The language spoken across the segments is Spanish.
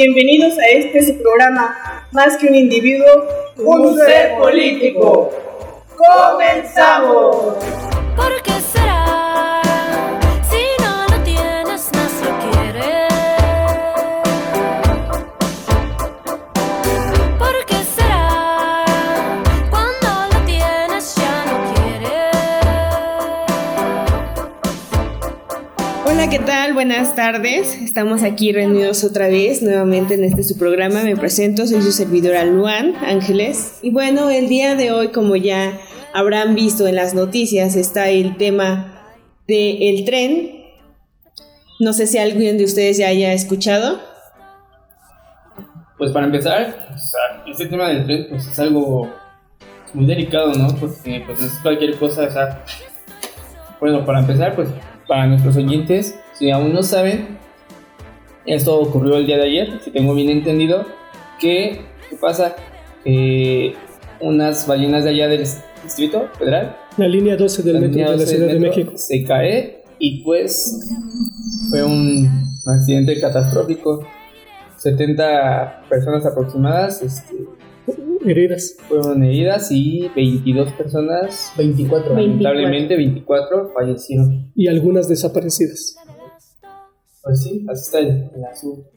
Bienvenidos a este su programa, Más que un individuo, un ser político. ¡Comenzamos! ¿Por ¿qué tal? Buenas tardes. Estamos aquí reunidos otra vez, nuevamente en este su programa. Me presento, soy su servidora Luan Ángeles. Y bueno, el día de hoy, como ya habrán visto en las noticias, está el tema del tren. No sé si alguien de ustedes ya haya escuchado. Pues para empezar, este tema del tren pues es algo muy delicado, ¿no? Porque pues es cualquier cosa, o sea, bueno, para empezar, pues para nuestros oyentes, si aún no saben, esto ocurrió el día de ayer, si tengo bien entendido, que, ¿qué pasa? Que unas ballenas de allá del Distrito Federal, La línea 12 del la metro de la 12 Ciudad de México. se cae y pues fue un accidente catastrófico. 70 personas aproximadas este, Heridas. fueron heridas y 22 personas, 24, lamentablemente 24 fallecieron. Y algunas desaparecidas. Pues sí, así está el, el asunto.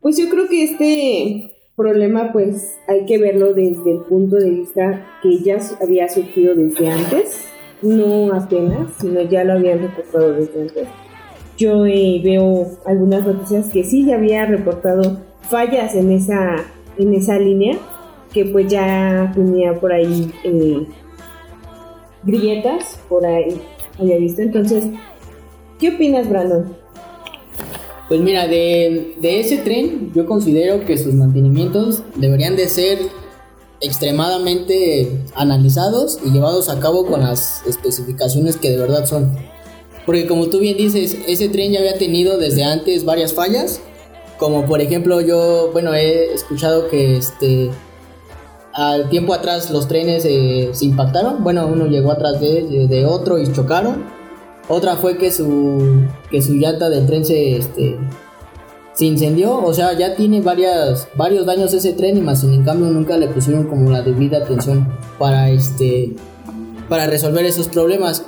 Pues yo creo que este problema pues hay que verlo desde el punto de vista que ya había surgido desde antes, no apenas, sino ya lo habían reportado desde antes. Yo eh, veo algunas noticias que sí ya había reportado fallas en esa, en esa línea, que pues ya tenía por ahí eh, grietas, por ahí había visto. Entonces, ¿qué opinas, Brandon? Pues mira, de, de ese tren yo considero que sus mantenimientos deberían de ser extremadamente analizados y llevados a cabo con las especificaciones que de verdad son. Porque como tú bien dices, ese tren ya había tenido desde antes varias fallas, como por ejemplo yo, bueno, he escuchado que este al tiempo atrás los trenes eh, se impactaron, bueno, uno llegó atrás de, de otro y chocaron. Otra fue que su que su llanta del tren se este se incendió, o sea, ya tiene varias varios daños ese tren y más sin en cambio nunca le pusieron como la debida atención para este para resolver esos problemas.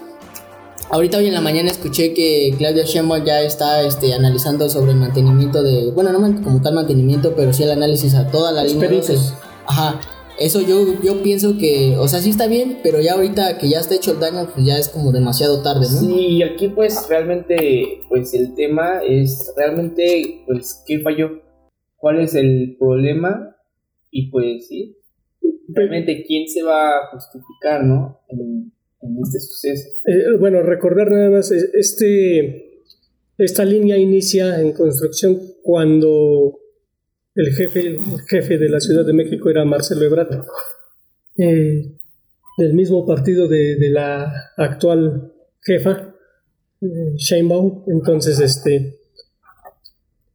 Ahorita hoy en la mañana escuché que Claudia Sheinbaum ya está este, analizando sobre el mantenimiento de, bueno, no como tal mantenimiento, pero sí el análisis a toda la línea 12. peritos. Ajá. Eso yo, yo pienso que, o sea, sí está bien, pero ya ahorita que ya está hecho el daño, pues ya es como demasiado tarde, ¿no? Sí, y aquí pues realmente pues el tema es realmente pues qué falló, cuál es el problema y pues sí, realmente quién se va a justificar, ¿no? En, en este suceso. Eh, bueno, recordar nada más, eh, este, esta línea inicia en construcción cuando el jefe, el jefe de la Ciudad de México era Marcelo Ebrard, eh, del mismo partido de, de la actual jefa, eh, Sheinbaum. Entonces, este,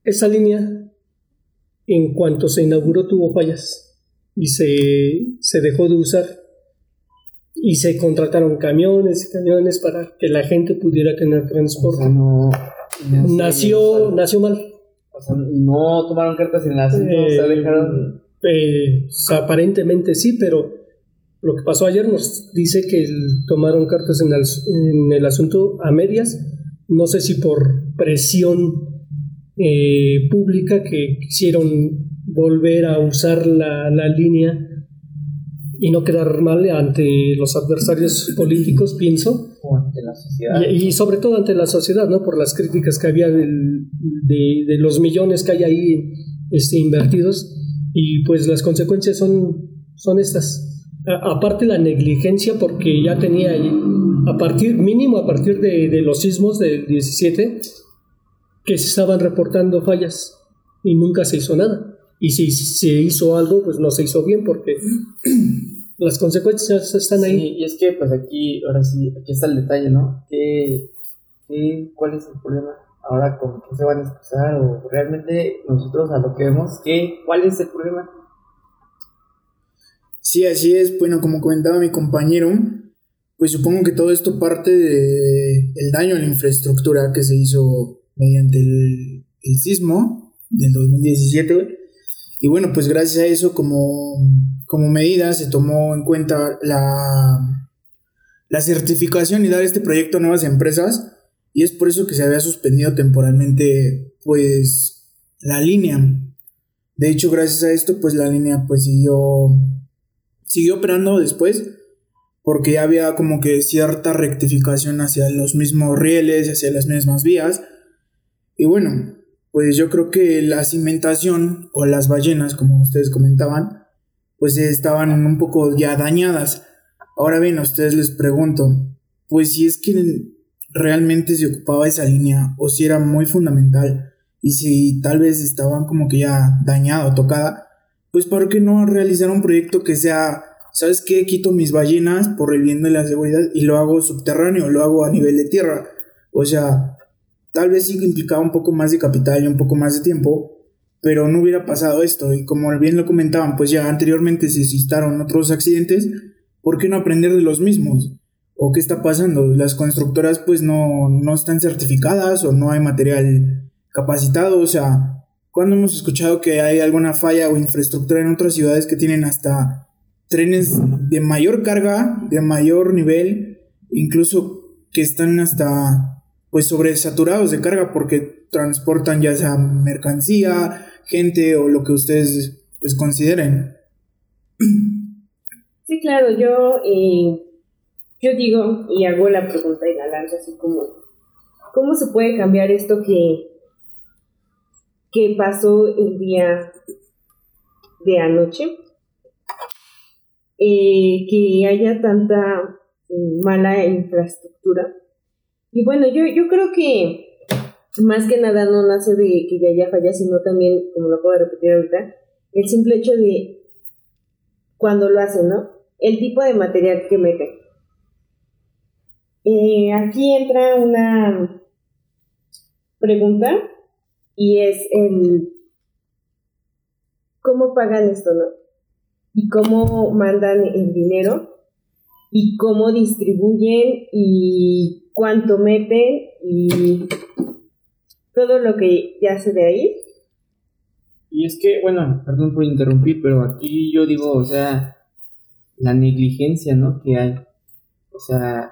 esa línea, en cuanto se inauguró, tuvo fallas y se, se dejó de usar y se contrataron camiones y camiones para que la gente pudiera tener O transporte. sea, no, nació, no, nació mal. o sea, no tomaron cartas en la asunto, o sea, Eh, dejaron eh, aparentemente sí, pero lo que pasó ayer nos dice que tomaron cartas en el, en el asunto a medias. No sé si por presión eh, pública que quisieron volver a usar la, la línea y no quedar mal ante los adversarios políticos, pienso. ante la sociedad. Y, y sobre todo ante la sociedad, ¿no? Por las críticas que había del- de, de los millones que hay ahí este, invertidos. Y pues las consecuencias son, son estas. A- aparte la negligencia, porque ya tenía ahí, a partir, mínimo a partir de, de los sismos del 17, que se estaban reportando fallas y nunca se hizo nada. Y si se hizo algo, pues no se hizo bien porque las consecuencias están ahí. Sí, y es que pues aquí, ahora sí, aquí está el detalle, ¿no? ¿Qué, qué, ¿Cuál es el problema? Ahora, ¿con qué se van a excusar? ¿O realmente nosotros a lo que vemos, ¿qué, ¿cuál es el problema? Sí, así es. Bueno, como comentaba mi compañero, pues supongo que todo esto parte de el daño a la infraestructura que se hizo mediante el, el sismo. del 2017, güey. Y bueno, pues gracias a eso, como, como medida, se tomó en cuenta la, la certificación y dar este proyecto a nuevas empresas. Y es por eso que se había suspendido temporalmente, pues, la línea. De hecho, gracias a esto, pues la línea pues siguió, siguió operando después, porque ya había como que cierta rectificación hacia los mismos rieles, hacia las mismas vías. Y bueno, pues yo creo que la cimentación o las ballenas, como ustedes comentaban, pues estaban un poco ya dañadas. Ahora bien, a ustedes les pregunto, pues si es que realmente se ocupaba esa línea o si era muy fundamental y si tal vez estaban como que ya dañada o tocada, pues ¿por qué no realizar un proyecto que sea, ¿sabes qué? Quito mis ballenas por el bien de la seguridad y lo hago subterráneo, lo hago a nivel de tierra. O sea, tal vez sí implicaba un poco más de capital y un poco más de tiempo, pero no hubiera pasado esto. Y como bien lo comentaban, pues ya anteriormente se suscitaron otros accidentes, ¿por qué no aprender de los mismos? ¿O qué está pasando? Las constructoras pues no, no están certificadas o no hay material capacitado, o sea, cuando hemos escuchado que hay alguna falla o infraestructura en otras ciudades que tienen hasta trenes de mayor carga, de mayor nivel, incluso que están hasta pues sobresaturados de carga porque transportan ya sea mercancía, gente o lo que ustedes pues consideren. Sí, claro, yo, eh, yo digo y hago la pregunta y la lanzo así como, ¿cómo se puede cambiar esto que que pasó el día de anoche, eh, que haya tanta eh, mala infraestructura. Y bueno, yo, yo creo que más que nada no nace de que ya haya falla, sino también, como lo puedo repetir ahorita, el simple hecho de cuando lo hacen, ¿no? El tipo de material que meten. Eh, aquí entra una pregunta y es el cómo pagan esto, ¿no? Y cómo mandan el dinero y cómo distribuyen y cuánto meten y todo lo que ya se de ahí. Y es que, bueno, perdón por interrumpir, pero aquí yo digo, o sea, la negligencia, ¿no? Que hay. O sea,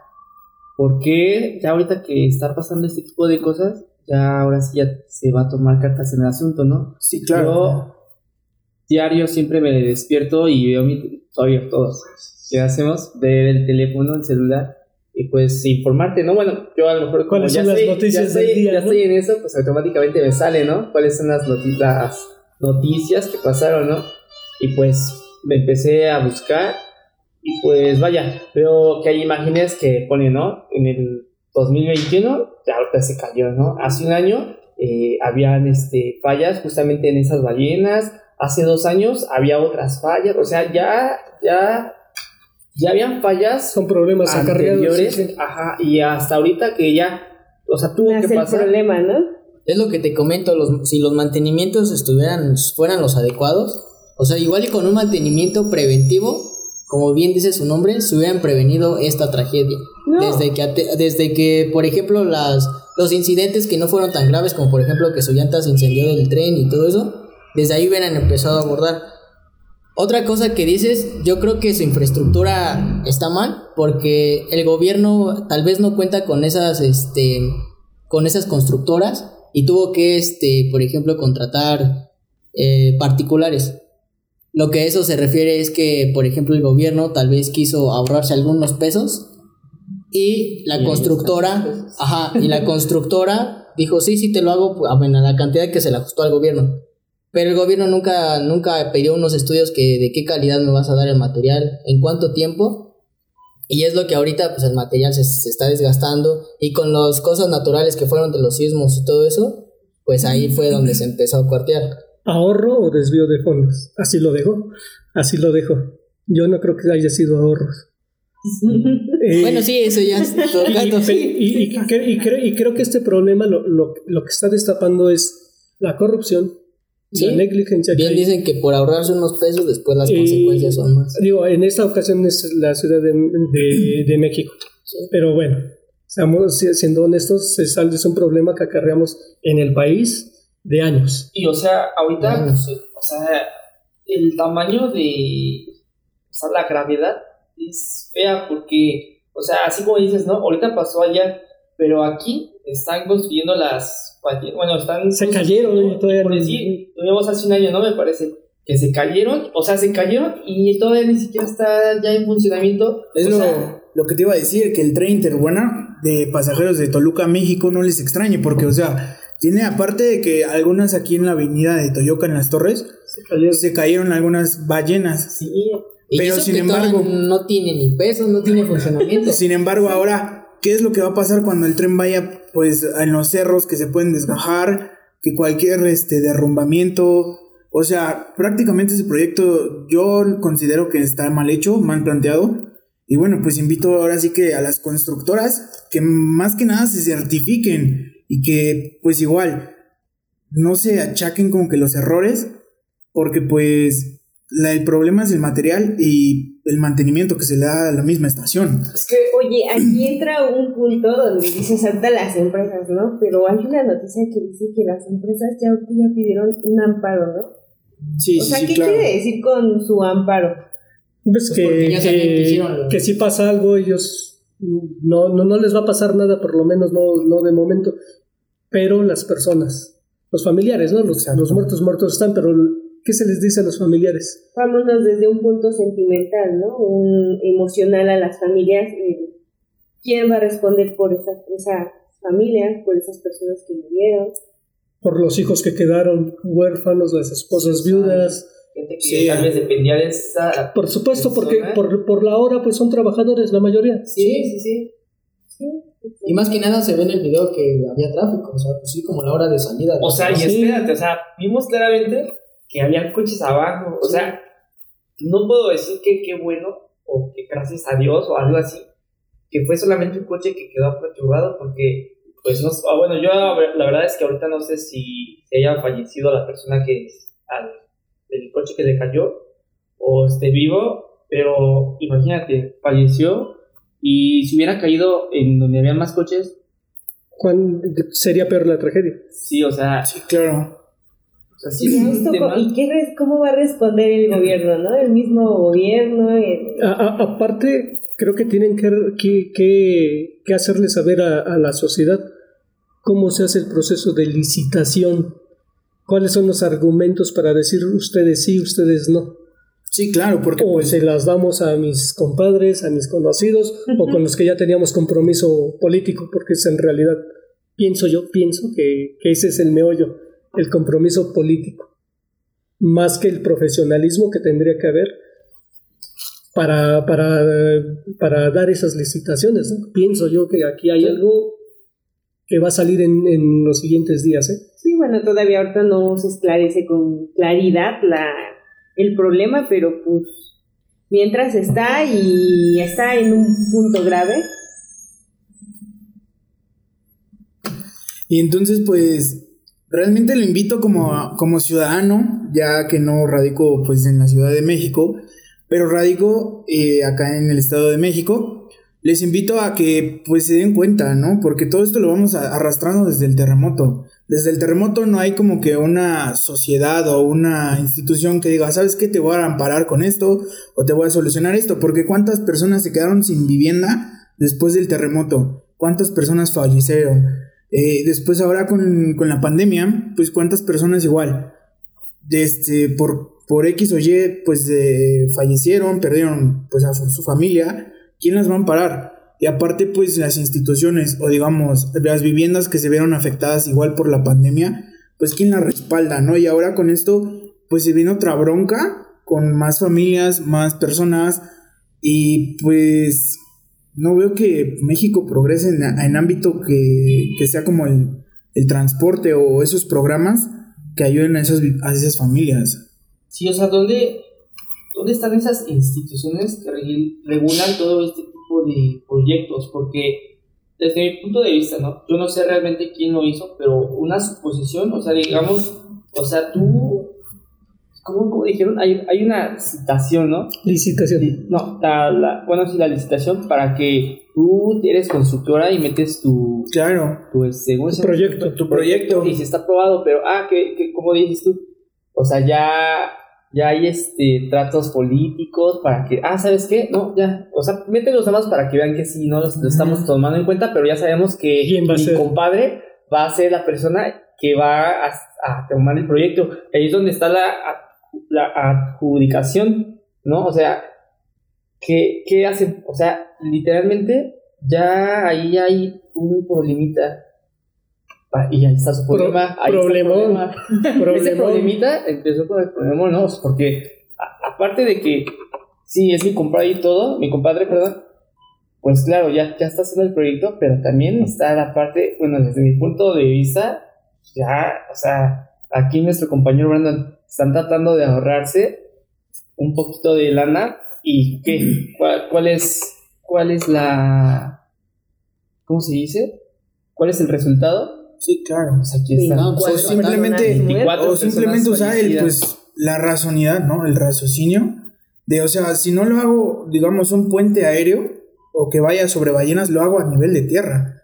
¿por qué ya ahorita que está pasando este tipo de cosas, ya ahora sí ya se va a tomar cartas en el asunto, ¿no? Sí, claro. Yo diario siempre me despierto y veo mi todavía todos. ¿Qué hacemos? Ver el teléfono, el celular y pues informarte, ¿no? Bueno, yo a lo mejor como ¿Cuáles ya, las noticias ya, día, ya no? estoy en eso, pues automáticamente me sale, ¿no? ¿Cuáles son las, noti- las noticias que pasaron, ¿no? Y pues me empecé a buscar y pues vaya, veo que hay imágenes que ponen, ¿no? En el 2021, ya ahorita se cayó, ¿no? Hace un año eh, habían este, fallas justamente en esas ballenas, hace dos años había otras fallas, o sea, ya, ya, ya habían fallas Son problemas anteriores, sí, sí. ajá, y hasta ahorita que ya, o sea, tuvo que el pasar. problema, ¿no? Es lo que te comento, los, si los mantenimientos estuvieran, fueran los adecuados, o sea, igual y con un mantenimiento preventivo, como bien dice su nombre, se hubieran prevenido esta tragedia. No. Desde que, desde que, por ejemplo, las, los incidentes que no fueron tan graves, como por ejemplo que su llanta se incendió del tren y todo eso, desde ahí hubieran empezado a abordar. Otra cosa que dices, yo creo que su infraestructura está mal, porque el gobierno tal vez no cuenta con esas, este, con esas constructoras y tuvo que, este, por ejemplo, contratar eh, particulares. Lo que eso se refiere es que, por ejemplo, el gobierno tal vez quiso ahorrarse algunos pesos y la Y constructora, ajá, y la constructora dijo, sí, sí te lo hago, pues, a bueno, a la cantidad que se le ajustó al gobierno. Pero el gobierno nunca, nunca pidió unos estudios que de qué calidad me vas a dar el material, en cuánto tiempo. Y es lo que ahorita pues el material se, se está desgastando y con las cosas naturales que fueron de los sismos y todo eso, pues ahí fue donde se empezó a cuartear. ¿Ahorro o desvío de fondos? Así lo dejo. Así lo dejo. Yo no creo que haya sido ahorros. Eh, Bueno, sí, eso ya es y, tocando, y- sí. y- y cre- y cre- y creo que este problema lo, lo- lo que está destapando es la corrupción, Sí. la negligencia. que Bien hay. dicen que por ahorrarse unos pesos después las Y- consecuencias son más. Digo, en esta ocasión es la Ciudad de, de- de México. Pero bueno, seamos si- siendo honestos, es, un problema que acarreamos en el país de años. Y o sea, ahorita, pues, o sea, el tamaño de, o sea, la gravedad es fea porque, o sea, así como dices, ¿no? Ahorita pasó allá, pero aquí están construyendo las, bueno, están... Se cayeron, todavía por decir, tuvimos hace un año, ¿no? Me parece, que se cayeron, o sea, se cayeron y todavía ni siquiera está ya en funcionamiento. Es o lo, sea, lo que te iba a decir, que el tren Interbuena de pasajeros de Toluca a México no les extrañe, porque, o sea, tiene aparte de que algunas aquí en la avenida de Toyoca, en las torres, Se cayeron. se cayeron algunas ballenas. sí, Y Pero eso sin embargo- no tiene ni peso, no tiene funcionamiento. Sin embargo, ahora, ¿qué es lo que va a pasar cuando el tren vaya, pues, en los cerros que se pueden desgajar, que cualquier este, derrumbamiento, o sea, prácticamente ese proyecto yo considero que está mal hecho, mal planteado. Y bueno, pues invito ahora sí que a las constructoras que más que nada se certifiquen y que pues igual no se achaquen como que los errores, porque pues la- el problema es el material y el mantenimiento que se le da a la misma estación. es que Oye, aquí entra un punto donde dices ahorita las empresas, ¿no? Pero hay una noticia que dice que las empresas ya, ya pidieron un amparo, ¿no? Sí, o sí, sea, sí, ¿qué claro. quiere decir con su amparo? Ves Pues porque que, ya que que, si pasa algo, ellos no, no, no les va a pasar nada, por lo menos no, no de momento. Pero las personas, los familiares, ¿no? Los, los muertos muertos están, pero ¿qué se les dice a los familiares? Vámonos desde un punto sentimental, ¿no? Un emocional a las familias. y ¿Quién va a responder por esas, esas familias, por esas personas que murieron? Por los hijos que quedaron huérfanos, las esposas viudas. gente que Sí. tal vez dependía de esa... Por supuesto, porque Persona. por, por la hora pues son trabajadores la mayoría. Sí, sí, sí. Y más que nada se ve en el video que había tráfico, o sea, pues sí, como la hora de salida. O sea, y Sí. espérate, o sea, vimos claramente que había coches abajo. O sea, no puedo decir que qué bueno o que gracias a Dios o algo así, que fue solamente un coche que quedó perturbado porque, pues no sé, ah, bueno, yo la verdad es que ahorita no sé si, haya fallecido la persona que al el coche que le cayó o esté vivo, pero imagínate, falleció y si hubiera caído en donde había más coches, ¿Cuán sería peor la tragedia? sí, o sea, Sí, claro. O sea, sí ¿Y, es un esto tema- co- ¿y qué res- cómo va a responder el gobierno, no? El mismo gobierno. el- A- a- aparte, creo que tienen que, que, que- que hacerle saber a, a la sociedad cómo se hace el proceso de licitación, cuáles son los argumentos para decir ustedes sí, ustedes no. Sí, claro, porque O pues, se las damos a mis compadres, a mis conocidos, o con los que ya teníamos compromiso político, porque es en realidad, pienso yo, pienso que, que ese es el meollo, el compromiso político, más que el profesionalismo que tendría que haber para, para, para dar esas licitaciones. ¿no? Pienso yo que aquí hay algo que va a salir en, en los siguientes días. ¿eh? Sí, bueno, todavía ahorita no se esclarece con claridad la, el problema, pero pues mientras está y está en un punto grave, Y entonces, pues, realmente lo invito como, como ciudadano, ya que no radico pues en la Ciudad de México, pero radico eh, acá en el Estado de México. Les invito a que pues se den cuenta, ¿no? Porque todo esto lo vamos arrastrando desde el terremoto. Desde el terremoto no hay como que una sociedad o una institución que diga, ¿sabes qué? Te voy a amparar con esto o te voy a solucionar esto. Porque ¿cuántas personas se quedaron sin vivienda después del terremoto? ¿Cuántas personas fallecieron? Eh, después ahora con, con la pandemia, pues cuántas personas igual, este, por, por X o Y, pues eh, fallecieron, perdieron pues a su, familia, ¿quién las va a amparar? Y aparte pues las instituciones o digamos las viviendas que se vieron afectadas igual por la pandemia, pues quién las respalda, ¿no? Y ahora con esto pues se viene otra bronca con más familias, más personas y pues no veo que México progrese en, en ámbito que, que sea como el, el transporte o esos programas que ayuden a esas, a esas familias. Sí, o sea, ¿dónde, dónde están esas instituciones que regu- regulan todo este tipo de proyectos? Porque desde mi punto de vista, ¿no? Yo no sé realmente quién lo hizo, pero una suposición, o sea, digamos, o sea, tú, ¿cómo, cómo dijeron? Hay, hay una citación, ¿no? Licitación. No, la, la- bueno, sí, la licitación para que tú eres constructora y metes tu, Claro. tu, este, ¿cómo se Tu proyecto. Tu proyecto. y si está aprobado, pero, ah, que, que, ¿cómo dices tú? O sea, ya, ya hay este, tratos políticos para que, ah, ¿sabes qué? No, ya, o sea, mételos nada más para que vean que sí, no los, lo estamos tomando en cuenta, pero ya sabemos que ¿Quién va a mi ser? compadre va a ser la persona que va a, a tomar el proyecto. Ahí es donde está la, la adjudicación, ¿no? O sea, ¿qué, qué hacen? O sea, literalmente ya ahí hay un problemita. Ah, Y ahí está su Pro- problema. ahí está el problemón. problema. Ese problemita empezó con el problema, ¿no? Porque a- aparte de que sí es mi compadre y todo, mi compadre, perdón, pues claro, ya, ya está haciendo el proyecto, pero también está la parte, bueno, desde mi punto de vista, ya, o sea, aquí nuestro compañero Brandon están tratando de ahorrarse un poquito de lana y qué, cuál, cuál es, cuál es la, ¿cómo se dice? ¿Cuál es el resultado? Sí, claro. Pues aquí está. No, O simplemente, 24 o simplemente usar el, pues, la razonidad, ¿no? El raciocinio. De, o sea, si no lo hago, digamos, un puente aéreo o que vaya sobre ballenas, lo hago a nivel de tierra.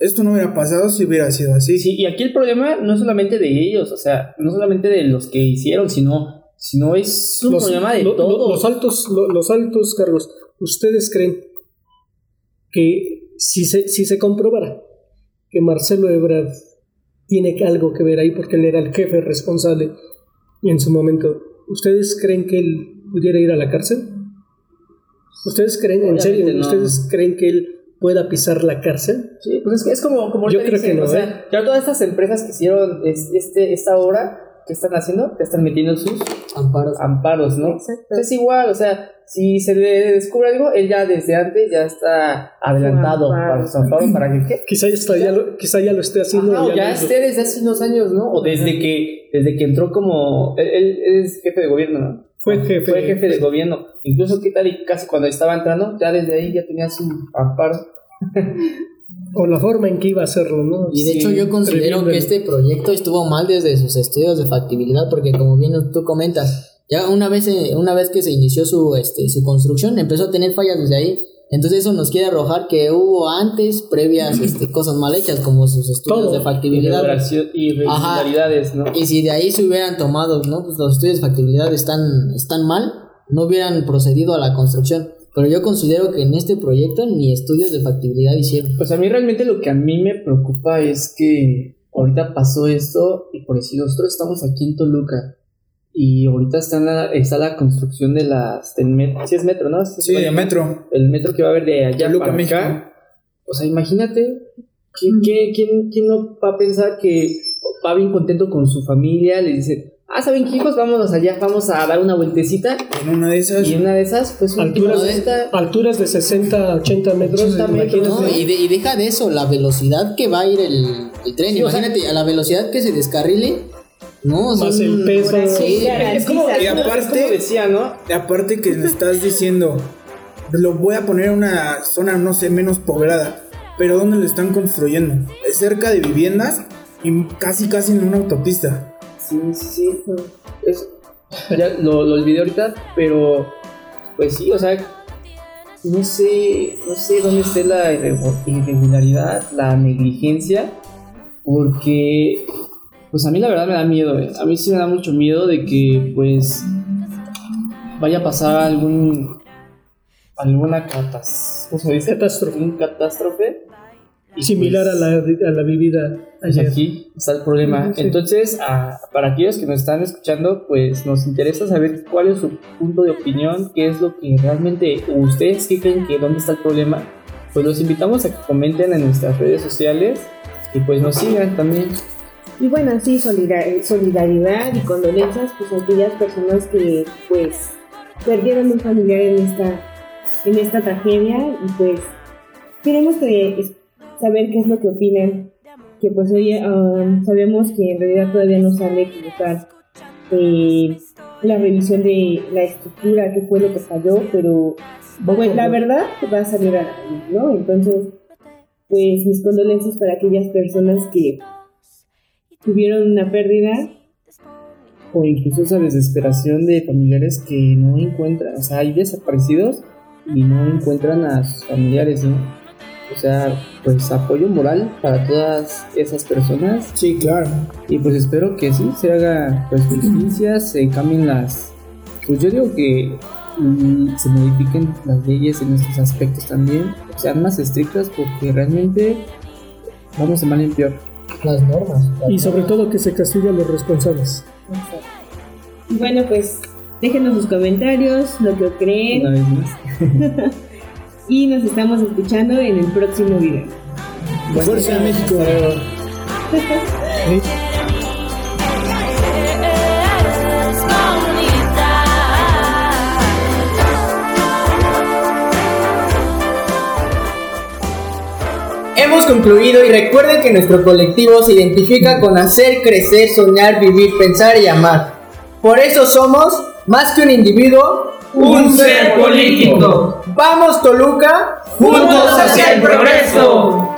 Esto no hubiera pasado si hubiera sido así. Sí, y aquí el problema no es solamente de ellos, o sea, no solamente de los que hicieron, sino, sino es un problema de lo- lo- todos. los altos, lo- los altos cargos. ¿Ustedes creen que si se, si se comprobara que Marcelo Ebrard tiene que- algo que ver ahí porque él era el jefe responsable en su momento, ¿ustedes creen que él pudiera ir a la cárcel? ¿Ustedes creen, en serio, no. ustedes creen que él pueda pisar la cárcel? Sí, pues es que es como, como Yo creo que no, o sea, ¿eh? ya todas estas empresas que hicieron es- este, esta obra, ¿qué están haciendo? Te están metiendo sus amparos. amparos, ¿no? Exacto. Entonces igual, o sea, si se le descubre algo, él ya desde antes ya está adelantado amparo. para su amparo, para que ¿qué? Quizá ya, está- ya lo, quizá ya lo esté haciendo. Ajá, ya esté desde hace unos años, ¿no? O desde que, desde que entró como, él, él- él es jefe de gobierno, ¿no? Fue jefe Fue de- jefe de gobierno. Incluso, ¿qué tal? Y casi cuando estaba entrando, ya desde ahí ya tenía su amparo. O la forma en que iba a hacerlo, ¿no? Y de Sí, hecho yo considero que este proyecto estuvo mal desde sus estudios de factibilidad, porque como bien tú comentas, ya una vez, eh, una vez que se inició su, este, su construcción, empezó a tener fallas desde ahí. Entonces eso nos quiere arrojar que hubo antes, previas este, cosas mal hechas, como sus estudios Todo. de factibilidad. Irregulación- Irregularidades, ¿no? Y si de ahí se hubieran tomado, ¿no? Pues los estudios de factibilidad están, están mal, no hubieran procedido a la construcción. Pero yo considero que en este proyecto ni estudios de factibilidad hicieron. Pues a mí realmente lo que a mí me preocupa es que ahorita pasó esto y por decir, nosotros estamos aquí en Toluca y ahorita está, en la, está la construcción de las... Del metro, sí es metro, ¿no? Sí, de metro. El metro que va a haber de allá Toluca, para México. acá. O sea, imagínate, ¿quién, quién, quién, quién no va a pensar que va bien contento con su familia? Le dice, ah, ¿saben qué hijos? Vámonos allá, vamos a dar una vueltecita. En una de esas. Y en una de esas, pues Alturas, alturas de 60, 80 metros. 80 metros. No, y, de- y deja de eso, la velocidad que va a ir el, el tren. Sí, o sea- Imagínate, a la velocidad que se descarrile. No, Más son- el peso. Sí, Es como, Y aparte- como decía, ¿no? Aparte que le estás diciendo, lo voy a poner en una zona, no sé, menos poblada. Pero ¿dónde lo están construyendo? Es cerca de viviendas y casi casi en una autopista. Sí, sí, sí. Es- ya lo, lo olvidé ahorita, pero pues sí, o sea, no sé, no sé dónde esté la irregu- irregularidad, la negligencia, porque pues a mí la verdad me da miedo, eh. a mí sí me da mucho miedo de que pues vaya a pasar algún alguna catas, ¿cómo se dice? Catástrofe. Un catástrofe. y, Similar pues, a la, a la vivida pues ayer. aquí está el problema. Sí. Entonces, ah, para aquellos que nos están escuchando, pues nos interesa saber cuál es su punto de opinión, qué es lo que realmente ustedes qué creen que dónde está el problema. Pues los invitamos a que comenten en nuestras redes sociales y pues nos sigan también. Y bueno, sí, solidar- solidaridad y condolencias pues a aquellas personas que pues perdieron un familiar en esta, en esta tragedia y pues queremos que, saber qué es lo que opinan, que pues hoy um, sabemos que en realidad todavía no sale como tal eh, la revisión de la estructura, qué fue lo que falló, pero pues la verdad va a salir a la luz, ¿no? Entonces, pues mis condolencias para aquellas personas que tuvieron una pérdida o incluso esa desesperación de familiares que no encuentran, o sea, hay desaparecidos y no encuentran a sus familiares, ¿no? O sea, pues apoyo moral para todas esas personas Sí, claro. y pues espero que sí se haga pues justicia, se cambien las... Pues yo digo que mm, se modifiquen las leyes en estos aspectos también, sean más estrictas porque realmente vamos de mal en peor. Las normas. Y sobre todo que se castigue a los responsables. Y bueno, pues déjenos sus comentarios, lo que creen. Una vez más. Y nos estamos escuchando en el próximo video. Fuerza México. Hemos concluido y recuerden que nuestro colectivo se identifica con hacer crecer, soñar, vivir, pensar y amar. Por eso somos, más que un individuo, Un ser político. Vamos Toluca, Juntos hacia el progreso.